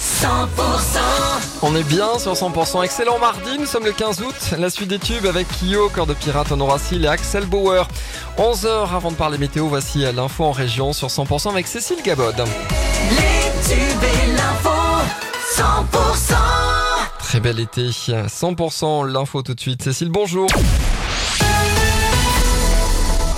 100% On est bien sur 100%. Excellent mardi, nous sommes le 15 août. La suite des tubes avec Kyo, Cœur de Pirate, Honora Seal et Axel Bauer. 11h avant de parler météo, voici l'info en région sur 100% avec Cécile Gabod. Les tubes et l'info 100% Très bel été. 100% l'info tout de suite. Cécile, bonjour.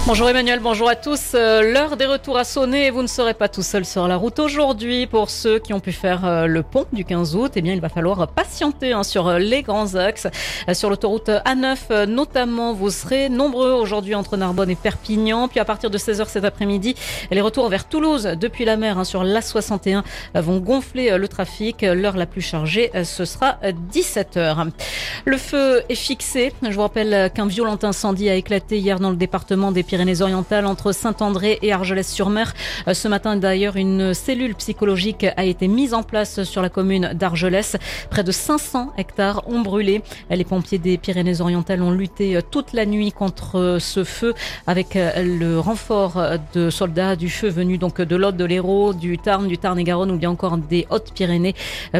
Bonjour Emmanuel, bonjour à tous. Euh, L'heure des retours a sonné et vous ne serez pas tout seul sur la route aujourd'hui. Pour ceux qui ont pu faire euh, le pont du 15 août, eh bien, il va falloir patienter hein, sur euh, les grands axes. Sur l'autoroute A9 notamment, vous serez nombreux aujourd'hui entre Narbonne et Perpignan. Puis à partir de 16h cet après-midi, les retours vers Toulouse depuis la mer hein, sur l'A61 vont gonfler le trafic. L'heure la plus chargée, ce sera 17h. Le feu est fixé. Je vous rappelle qu'un violent incendie a éclaté hier dans le département des Pyrénées-Orientales entre Saint-André et Argelès-sur-Mer. Euh, ce matin d'ailleurs, une cellule psychologique a été mise en place sur la commune d'Argelès. Près de 500 hectares ont brûlé. Les pompiers des Pyrénées-Orientales ont lutté euh, toute la nuit contre euh, ce feu avec le renfort de soldats du feu venus donc de l'Aude, de l'Hérault, du Tarn, du Tarn-et-Garonne ou bien encore des Hautes-Pyrénées.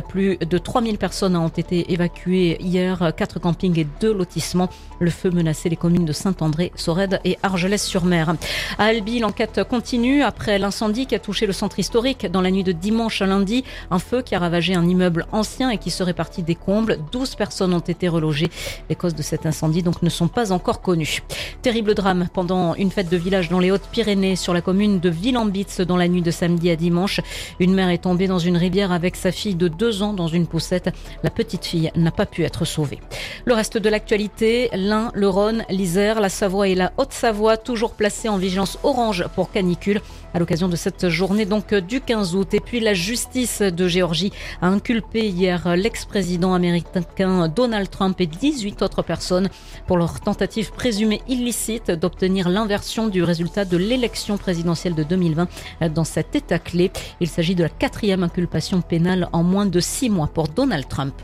Plus de 3000 personnes ont été évacuées hier, quatre campings et deux lotissements. Le feu menaçait les communes de Saint-André, Sorède et Argelès sur mer À Albi, l'enquête continue après l'incendie qui a touché le centre historique dans la nuit de dimanche à lundi. Un feu qui a ravagé un immeuble ancien et qui serait parti des combles. 12 personnes ont été relogées. Les causes de cet incendie donc ne sont pas encore connues. Terrible drame pendant une fête de village dans les Hautes-Pyrénées sur la commune de Villambitz dans la nuit de samedi à dimanche. Une mère est tombée dans une rivière avec sa fille de deux ans dans une poussette. La petite fille n'a pas pu être sauvée. Le reste de l'actualité, l'Ain, le Rhône, l'Isère, la Savoie et la Haute-Savoie toujours placé en vigilance orange pour canicule à l'occasion de cette journée donc du 15 août. Et puis la justice de Géorgie a inculpé hier l'ex-président américain Donald Trump et 18 autres personnes pour leur tentative présumée illicite d'obtenir l'inversion du résultat de l'élection présidentielle de 2020 dans cet état clé. Il s'agit de la quatrième inculpation pénale en moins de six mois pour Donald Trump.